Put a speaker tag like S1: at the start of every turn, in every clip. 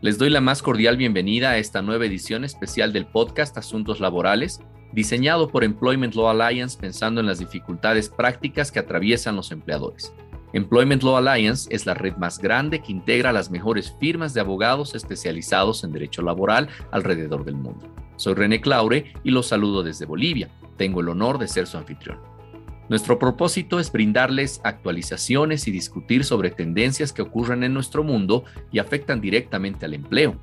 S1: Les doy la más cordial bienvenida a esta nueva edición especial del podcast Asuntos Laborales, diseñado por Employment Law Alliance pensando en las dificultades prácticas que atraviesan los empleadores. Employment Law Alliance es la red más grande que integra las mejores firmas de abogados especializados en derecho laboral alrededor del mundo. Soy René Claure y los saludo desde Bolivia. Tengo el honor de ser su anfitrión. Nuestro propósito es brindarles actualizaciones y discutir sobre tendencias que ocurren en nuestro mundo y afectan directamente al empleo.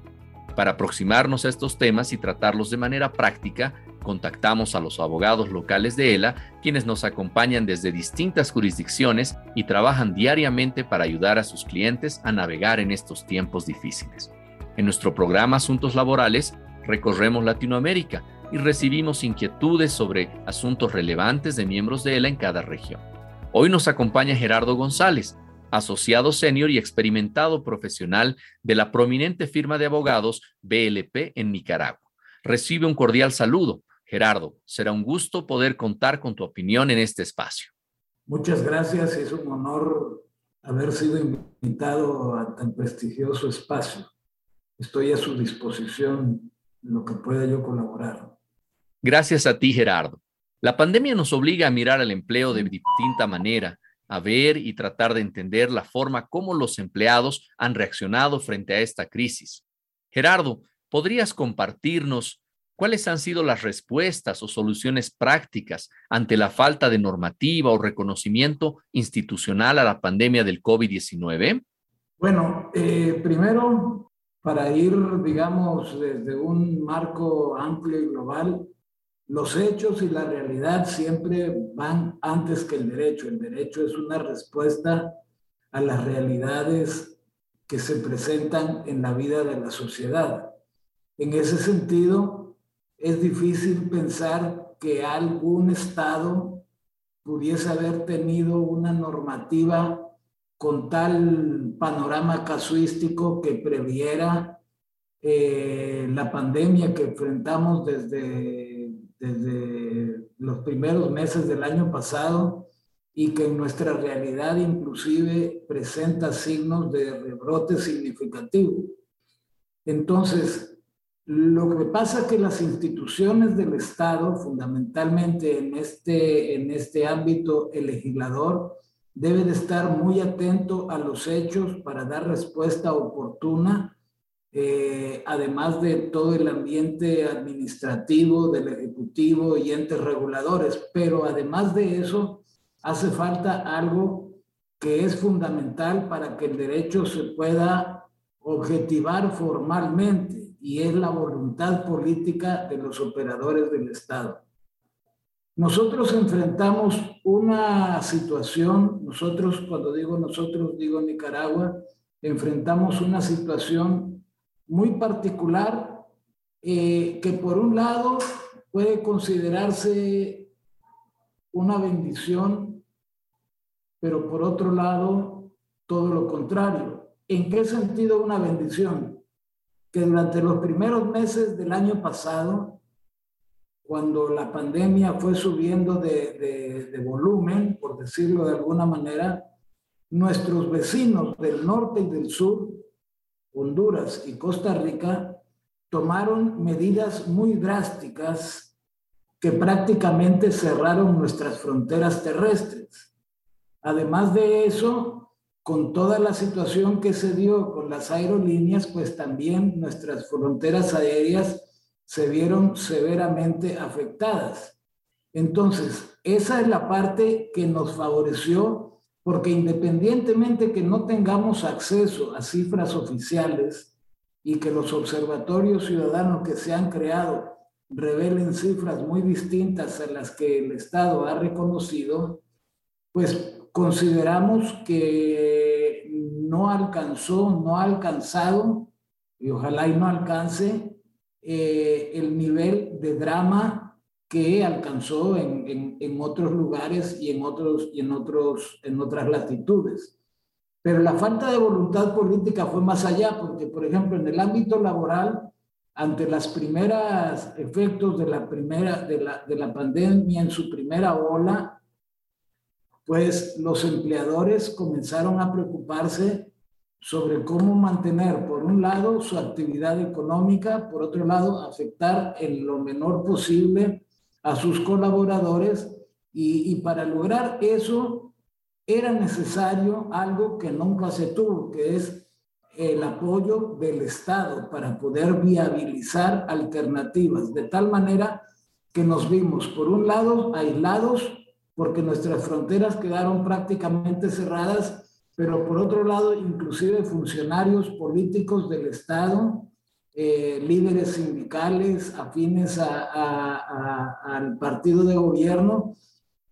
S1: Para aproximarnos a estos temas y tratarlos de manera práctica, contactamos a los abogados locales de ELA, quienes nos acompañan desde distintas jurisdicciones y trabajan diariamente para ayudar a sus clientes a navegar en estos tiempos difíciles. En nuestro programa Asuntos Laborales, recorremos Latinoamérica y recibimos inquietudes sobre asuntos relevantes de miembros de ELA en cada región. Hoy nos acompaña Gerardo González, asociado senior y experimentado profesional de la prominente firma de abogados BLP en Nicaragua. Recibe un cordial saludo. Gerardo, será un gusto poder contar con tu opinión en este espacio.
S2: Muchas gracias, es un honor haber sido invitado a tan prestigioso espacio. Estoy a su disposición en lo que pueda yo colaborar.
S1: Gracias a ti, Gerardo. La pandemia nos obliga a mirar al empleo de distinta manera, a ver y tratar de entender la forma como los empleados han reaccionado frente a esta crisis. Gerardo, ¿podrías compartirnos cuáles han sido las respuestas o soluciones prácticas ante la falta de normativa o reconocimiento institucional a la pandemia del COVID-19?
S2: Bueno, eh, primero, para ir, digamos, desde un marco amplio y global, los hechos y la realidad siempre van antes que el derecho. El derecho es una respuesta a las realidades que se presentan en la vida de la sociedad. En ese sentido, es difícil pensar que algún Estado pudiese haber tenido una normativa con tal panorama casuístico que previera eh, la pandemia que enfrentamos desde desde los primeros meses del año pasado y que en nuestra realidad inclusive presenta signos de rebrote significativo. Entonces, lo que pasa es que las instituciones del Estado, fundamentalmente en este, en este ámbito, el legislador debe de estar muy atento a los hechos para dar respuesta oportuna eh, además de todo el ambiente administrativo del Ejecutivo y entes reguladores. Pero además de eso, hace falta algo que es fundamental para que el derecho se pueda objetivar formalmente y es la voluntad política de los operadores del Estado. Nosotros enfrentamos una situación, nosotros, cuando digo nosotros, digo Nicaragua, enfrentamos una situación muy particular eh, que por un lado puede considerarse una bendición, pero por otro lado todo lo contrario. ¿En qué sentido una bendición? Que durante los primeros meses del año pasado, cuando la pandemia fue subiendo de, de volumen, por decirlo de alguna manera, nuestros vecinos del norte y del sur Honduras y Costa Rica tomaron medidas muy drásticas que prácticamente cerraron nuestras fronteras terrestres. Además de eso, con toda la situación que se dio con las aerolíneas, pues también nuestras fronteras aéreas se vieron severamente afectadas. Entonces, esa es la parte que nos favoreció porque independientemente que no tengamos acceso a cifras oficiales y que los observatorios ciudadanos que se han creado revelen cifras muy distintas a las que el Estado ha reconocido, pues consideramos que no alcanzó, no ha alcanzado, y ojalá y no alcance, eh, el nivel de drama que alcanzó en, en, otros lugares y, en, otros, y en, otros, en otras latitudes. Pero la falta de voluntad política fue más allá, porque, por ejemplo, en el ámbito laboral, ante las primeras efectos de la, primera, de la, de la pandemia en su primera ola, pues los empleadores comenzaron a preocuparse sobre cómo mantener, por un lado, su actividad económica, por otro lado, afectar en lo menor posible a sus colaboradores y, para lograr eso era necesario algo que nunca se tuvo, que es el apoyo del Estado para poder viabilizar alternativas, de tal manera que nos vimos, por un lado, aislados, porque nuestras fronteras quedaron prácticamente cerradas, pero por otro lado, inclusive funcionarios políticos del Estado, eh, líderes sindicales afines al partido de gobierno,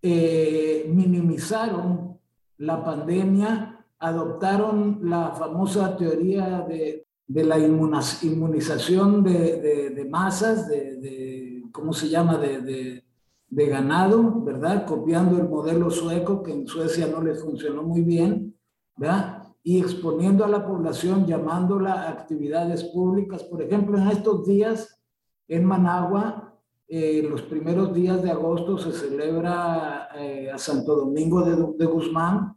S2: eh, minimizaron la pandemia adoptaron la famosa teoría de, de la inmunización de, de, masas, de, ¿cómo se llama?, de, ganado, ¿verdad? Copiando el modelo sueco, que en Suecia no les funcionó muy bien, ¿verdad? Y exponiendo a la población, llamándola a actividades públicas. Por ejemplo, en estos días, en Managua, eh, los primeros días de agosto se celebra eh, a Santo Domingo de Guzmán,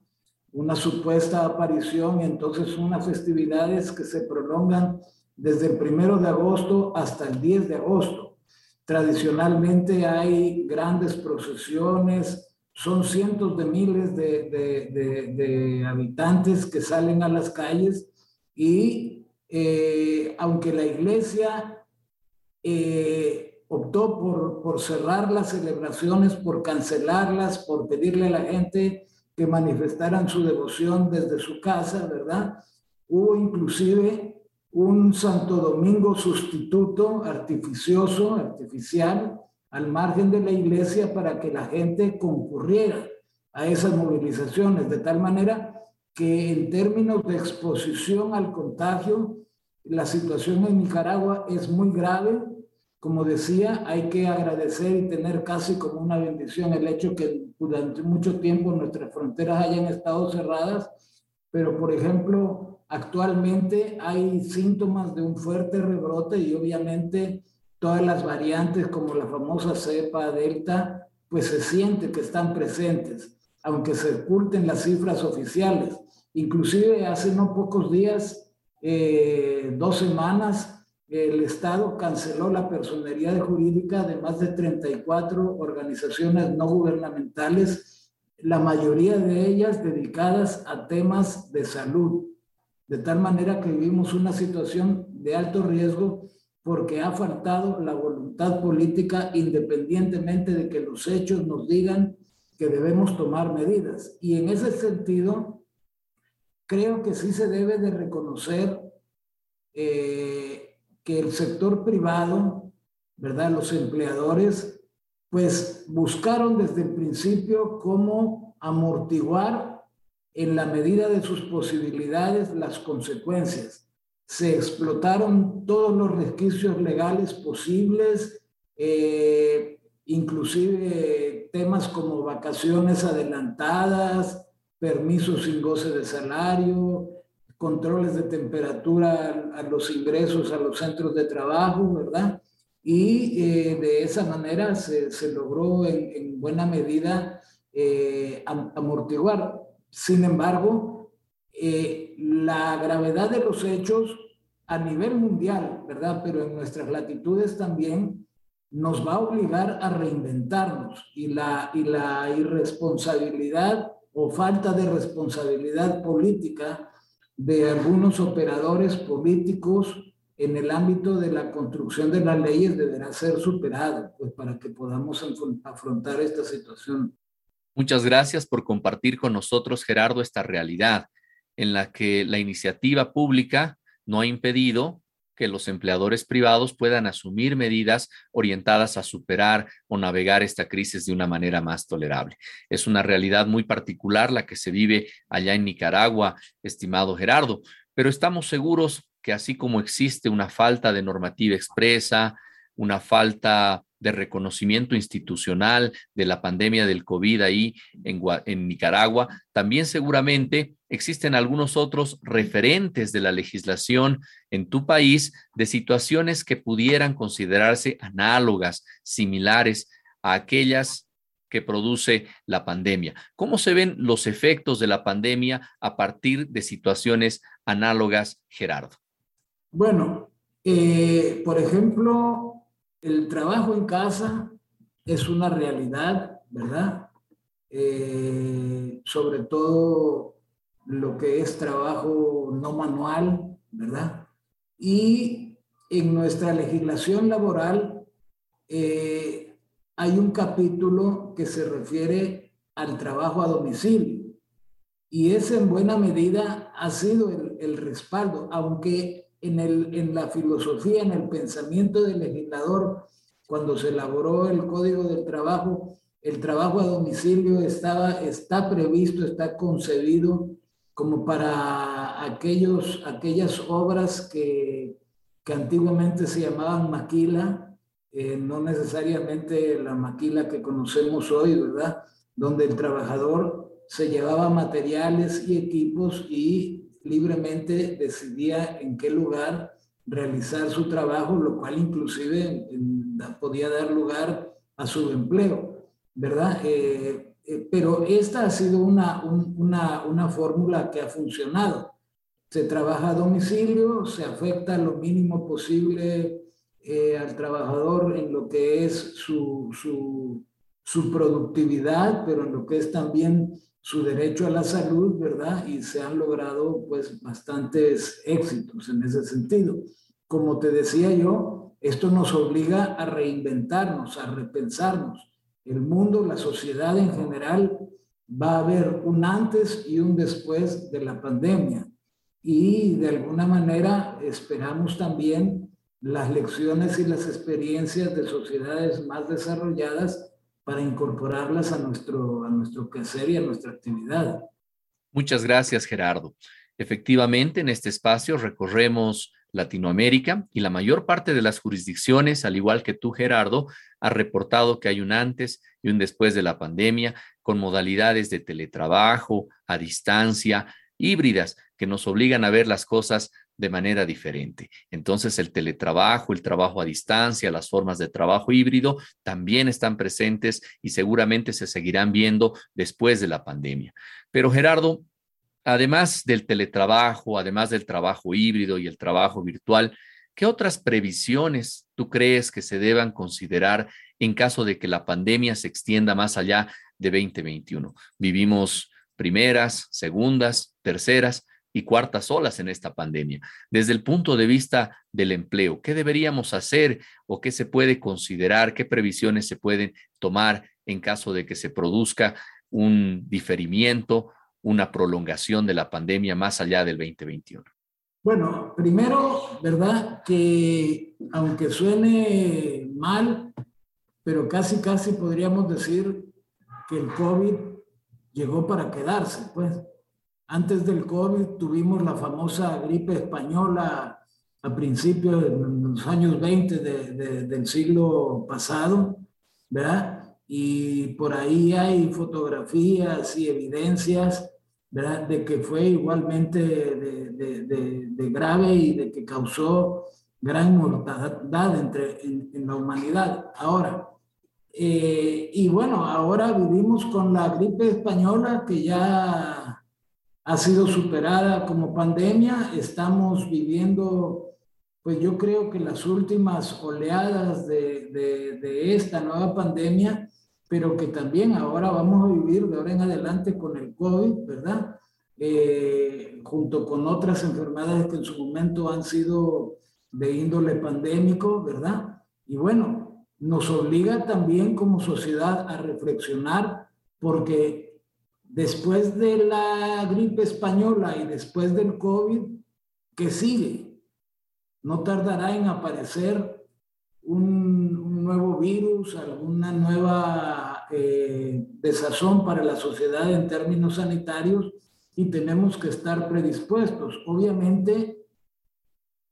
S2: una supuesta aparición y entonces unas festividades que se prolongan desde el primero de agosto hasta el 10 de agosto. Tradicionalmente hay grandes procesiones, son cientos de miles de, habitantes que salen a las calles y eh, aunque la iglesia eh, optó por, por cerrar las celebraciones, por cancelarlas, por pedirle a la gente que manifestaran su devoción desde su casa, ¿verdad? Hubo inclusive un Santo Domingo sustituto artificioso, artificial, al margen de la iglesia para que la gente concurriera a esas movilizaciones, de tal manera que en términos de exposición al contagio, la situación en Nicaragua es muy grave, como decía, hay que agradecer y tener casi como una bendición el hecho que durante mucho tiempo nuestras fronteras hayan estado cerradas, pero por ejemplo, actualmente hay síntomas de un fuerte rebrote y obviamente todas las variantes como la famosa cepa delta, pues se siente que están presentes, aunque se oculten las cifras oficiales. Inclusive hace no pocos días, eh, dos semanas, el Estado canceló la personería jurídica de más de 34 organizaciones no gubernamentales, la mayoría de ellas dedicadas a temas de salud, de tal manera que vivimos una situación de alto riesgo porque ha faltado la voluntad política independientemente de que los hechos nos digan que debemos tomar medidas. Y en ese sentido, creo que sí se debe de reconocer eh, que el sector privado, ¿verdad? Los empleadores, pues buscaron desde el principio cómo amortiguar en la medida de sus posibilidades las consecuencias. Se explotaron todos los resquicios legales posibles, eh, inclusive temas como vacaciones adelantadas, permisos sin goce de salario, controles de temperatura a, los ingresos a los centros de trabajo, ¿verdad? Y eh, de esa manera se, se logró en, buena medida eh, amortiguar. Sin embargo, la gravedad de los hechos a nivel mundial, ¿verdad? Pero en nuestras latitudes también nos va a obligar a reinventarnos y la, y la irresponsabilidad o falta de responsabilidad política de algunos operadores políticos en el ámbito de la construcción de las leyes deberá ser superado pues, para que podamos afrontar esta situación.
S1: Muchas gracias por compartir con nosotros, Gerardo, esta realidad en la que la iniciativa pública no ha impedido que los empleadores privados puedan asumir medidas orientadas a superar o navegar esta crisis de una manera más tolerable. Es una realidad muy particular la que se vive allá en Nicaragua, estimado Gerardo, pero estamos seguros que así como existe una falta de normativa expresa, una falta de reconocimiento institucional de la pandemia del COVID ahí en, en, Nicaragua, también seguramente existen algunos otros referentes de la legislación en tu país de situaciones que pudieran considerarse análogas, similares a aquellas que produce la pandemia. ¿Cómo se ven los efectos de la pandemia a partir de situaciones análogas, Gerardo?
S2: Bueno, eh, por ejemplo, el trabajo en casa es una realidad, ¿verdad? Eh, sobre todo lo que es trabajo no manual, ¿verdad? Y en nuestra legislación laboral eh, hay un capítulo que se refiere al trabajo a domicilio. Y ese en buena medida ha sido el, respaldo, aunque en, el, en la filosofía, en el pensamiento del legislador, cuando se elaboró el Código del Trabajo, el trabajo a domicilio estaba, está previsto, está concebido como para aquellos, aquellas obras que, que antiguamente se llamaban maquila, eh, no necesariamente la maquila que conocemos hoy, ¿verdad? Donde el trabajador se llevaba materiales y equipos y libremente decidía en qué lugar realizar su trabajo, lo cual inclusive podía dar lugar a su empleo, ¿verdad? Eh, eh, pero esta ha sido una, una, fórmula que ha funcionado. Se trabaja a domicilio, se afecta lo mínimo posible eh, al trabajador en lo que es su, su, su productividad, pero en lo que es también su derecho a la salud, ¿verdad? Y se han logrado pues bastantes éxitos en ese sentido. Como te decía yo, esto nos obliga a reinventarnos, a repensarnos. El mundo, la sociedad en general, va a haber un antes y un después de la pandemia. Y de alguna manera esperamos también las lecciones y las experiencias de sociedades más desarrolladas para incorporarlas a nuestro, a nuestro quehacer y a nuestra actividad.
S1: Muchas gracias, Gerardo. Efectivamente, en este espacio recorremos Latinoamérica y la mayor parte de las jurisdicciones, al igual que tú, Gerardo, ha reportado que hay un antes y un después de la pandemia con modalidades de teletrabajo, a distancia, híbridas, que nos obligan a ver las cosas de manera diferente. Entonces, el teletrabajo, el trabajo a distancia, las formas de trabajo híbrido también están presentes y seguramente se seguirán viendo después de la pandemia. Pero Gerardo, además del teletrabajo, además del trabajo híbrido y el trabajo virtual, ¿qué otras previsiones tú crees que se deban considerar en caso de que la pandemia se extienda más allá de 2021? Vivimos primeras, segundas, terceras y cuartas olas en esta pandemia. Desde el punto de vista del empleo, ¿qué deberíamos hacer o qué se puede considerar, qué previsiones se pueden tomar en caso de que se produzca un diferimiento, una prolongación de la pandemia más allá del 2021?
S2: Bueno, primero, ¿verdad? Que aunque suene mal, pero casi, casi podríamos decir que el COVID llegó para quedarse, pues antes del COVID tuvimos la famosa gripe española a principios de los años 20 del siglo pasado, ¿verdad? Y por ahí hay fotografías y evidencias, ¿verdad? De que fue igualmente de, grave y de que causó gran mortandad entre, en, la humanidad. Ahora, eh, y bueno, ahora vivimos con la gripe española que ya ha sido superada como pandemia. Estamos viviendo, pues yo creo que las últimas oleadas de, de, esta nueva pandemia, pero que también ahora vamos a vivir de ahora en adelante con el COVID, ¿verdad? Eh, junto con otras enfermedades que en su momento han sido de índole pandémico, ¿verdad? Y bueno, nos obliga también como sociedad a reflexionar porque después de la gripe española y después del COVID, ¿qué sigue? No tardará en aparecer un, nuevo virus, alguna nueva eh, desazón para la sociedad en términos sanitarios y tenemos que estar predispuestos. Obviamente,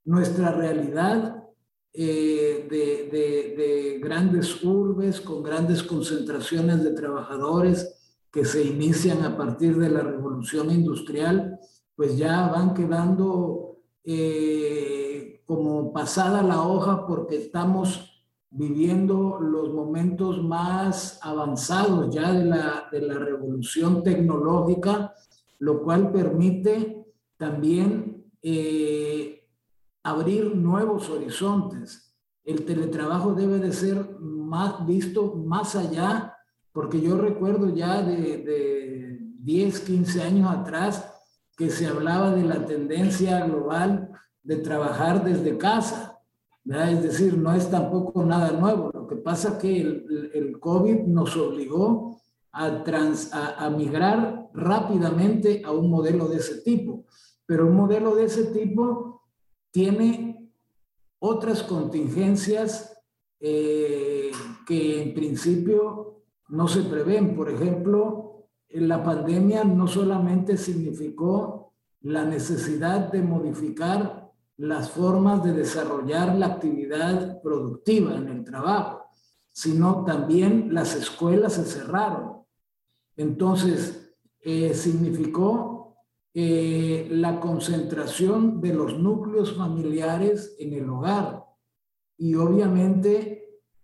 S2: nuestra realidad eh, de, de grandes urbes con grandes concentraciones de trabajadores, que se inician a partir de la revolución industrial, pues ya van quedando eh, como pasada la hoja porque estamos viviendo los momentos más avanzados ya de la, de la revolución tecnológica, lo cual permite también eh, abrir nuevos horizontes. El teletrabajo debe de ser más visto más allá, porque yo recuerdo ya de, de 10, 15 años atrás que se hablaba de la tendencia global de trabajar desde casa es decir, no es tampoco nada nuevo. Lo que pasa es que el, el COVID nos obligó a, trans, a, migrar rápidamente a un modelo de ese tipo. Pero un modelo de ese tipo tiene otras contingencias eh, que en principio no se prevén. Por ejemplo, la pandemia no solamente significó la necesidad de modificar las formas de desarrollar la actividad productiva en el trabajo, sino también las escuelas se cerraron. Entonces, eh, significó eh, la concentración de los núcleos familiares en el hogar. Y obviamente,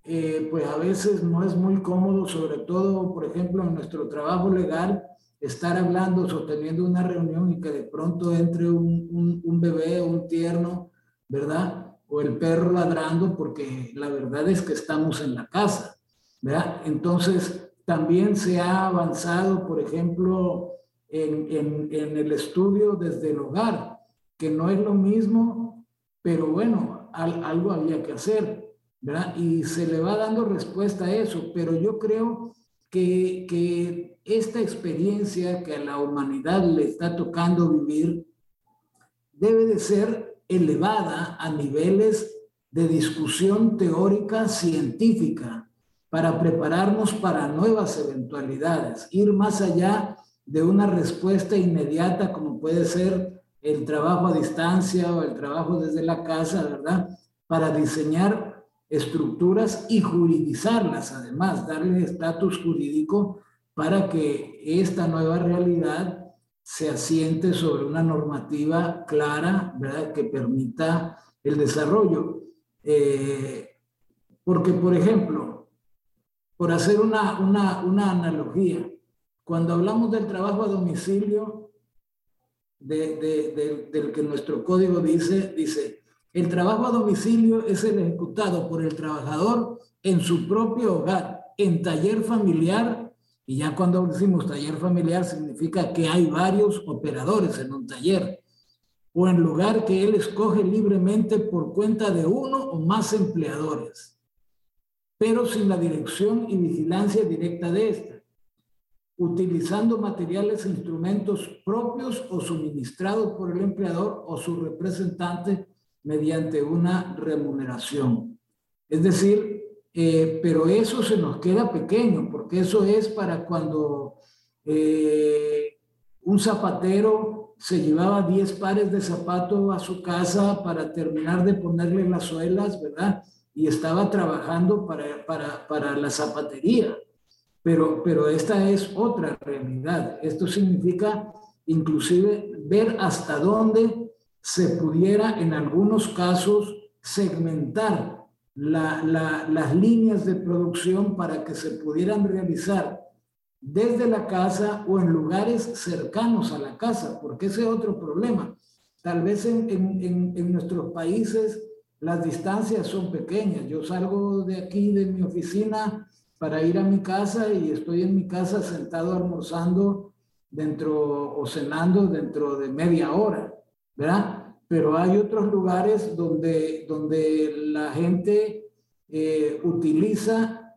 S2: eh, pues a veces no es muy cómodo, sobre todo, por ejemplo, en nuestro trabajo legal, estar hablando, sosteniendo una reunión y que de pronto entre un, un, bebé, un tierno, ¿verdad? O el perro ladrando, porque la verdad es que estamos en la casa, ¿verdad? Entonces, también se ha avanzado, por ejemplo, en, en el estudio desde el hogar, que no es lo mismo, pero bueno, algo había que hacer, ¿verdad? Y se le va dando respuesta a eso, pero yo creo que, que esta experiencia que a la humanidad le está tocando vivir debe de ser elevada a niveles de discusión teórica científica para prepararnos para nuevas eventualidades, ir más allá de una respuesta inmediata como puede ser el trabajo a distancia o el trabajo desde la casa, ¿verdad? Para diseñar estructuras y juridizarlas, además, darle estatus jurídico para que esta nueva realidad se asiente sobre una normativa clara, ¿verdad? Que permita el desarrollo. Eh, porque, por ejemplo, por hacer una, una, una, analogía, cuando hablamos del trabajo a domicilio, de, de, del que nuestro código dice, dice, el trabajo a domicilio es el ejecutado por el trabajador en su propio hogar, en taller familiar y ya cuando decimos taller familiar significa que hay varios operadores en un taller o en lugar que él escoge libremente por cuenta de uno o más empleadores, pero sin la dirección y vigilancia directa de éste, utilizando materiales e instrumentos propios o suministrados por el empleador o su representante mediante una remuneración. Es decir, eh, pero eso se nos queda pequeño, porque eso es para cuando eh, un zapatero se llevaba 10 pares de zapatos a su casa para terminar de ponerle las suelas, ¿verdad? Y estaba trabajando para, para, para la zapatería. Pero, pero esta es otra realidad. Esto significa inclusive ver hasta dónde se pudiera en algunos casos segmentar las líneas de producción para que se pudieran realizar desde la casa o en lugares cercanos a la casa, porque ese es otro problema. Tal vez en, en, en, nuestros países las distancias son pequeñas. Yo salgo de aquí, de mi oficina, para ir a mi casa y estoy en mi casa sentado almorzando dentro o cenando dentro de media hora, pero hay otros lugares donde, donde la gente eh, utiliza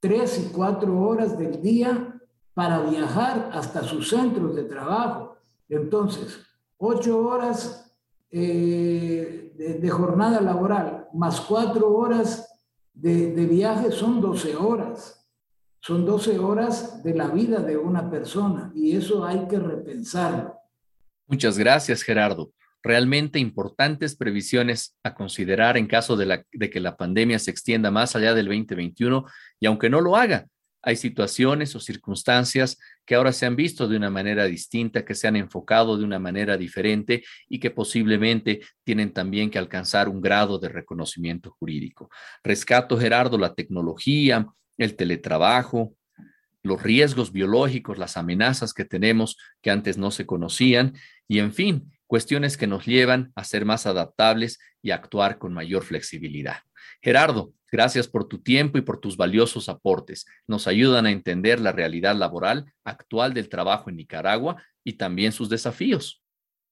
S2: tres y cuatro horas del día para viajar hasta sus centros de trabajo. Entonces, ocho horas eh, de, jornada laboral más cuatro horas de, de viaje son doce horas. Son doce horas de la vida de una persona y eso hay que repensarlo.
S1: Muchas gracias, Gerardo realmente importantes previsiones a considerar en caso de, que la pandemia se extienda más allá del 2021 y aunque no lo haga, Hay situaciones o circunstancias que ahora se han visto de una manera distinta, que se han enfocado de una manera diferente y que posiblemente tienen también que alcanzar un grado de reconocimiento jurídico. Rescato, Gerardo, la tecnología, el teletrabajo, los riesgos biológicos, las amenazas que tenemos que antes no se conocían y, en fin, cuestiones que nos llevan a ser más adaptables y actuar con mayor flexibilidad. Gerardo, gracias por tu tiempo y por tus valiosos aportes. Nos ayudan a entender la realidad laboral actual del trabajo en Nicaragua y también sus desafíos.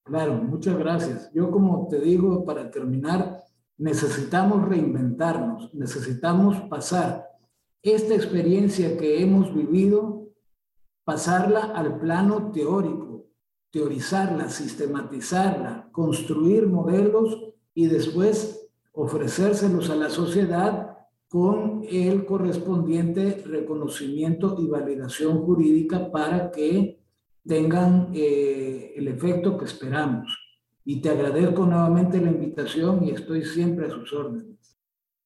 S2: Claro, muchas gracias. Yo como te digo, para terminar, necesitamos reinventarnos, necesitamos pasar esta experiencia que hemos vivido, pasarla al plano teórico, teorizarla, sistematizarla, construir modelos y después ofrecérselos a la sociedad con el correspondiente reconocimiento y validación jurídica para que tengan eh, el efecto que esperamos. Y te agradezco nuevamente la invitación y estoy siempre a sus órdenes.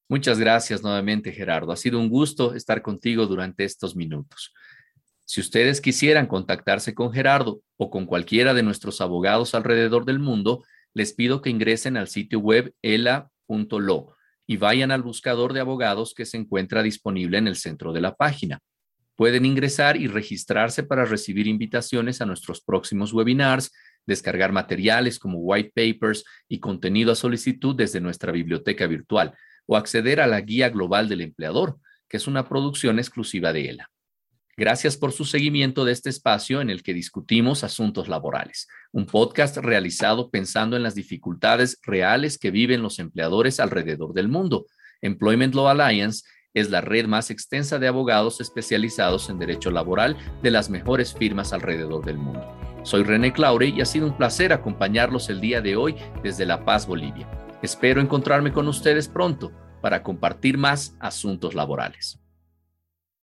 S1: Muchas gracias nuevamente, Gerardo. Ha sido un gusto estar contigo durante estos minutos. Si ustedes quisieran contactarse con Gerardo o con cualquiera de nuestros abogados alrededor del mundo, les pido que ingresen al sitio web ela.lo y vayan al buscador de abogados que se encuentra disponible en el centro de la página. Pueden ingresar y registrarse para recibir invitaciones a nuestros próximos webinars, descargar materiales como white papers y contenido a solicitud desde nuestra biblioteca virtual o acceder a la Guía Global del Empleador, que es una producción exclusiva de ELA. Gracias por su seguimiento de este espacio en el que discutimos asuntos laborales, un podcast realizado pensando en las dificultades reales que viven los empleadores alrededor del mundo. Employment Law Alliance es la red más extensa de abogados especializados en derecho laboral de las mejores firmas alrededor del mundo. Soy René Claure y ha sido un placer acompañarlos el día de hoy desde La Paz, Bolivia. Espero encontrarme con ustedes pronto para compartir más asuntos laborales.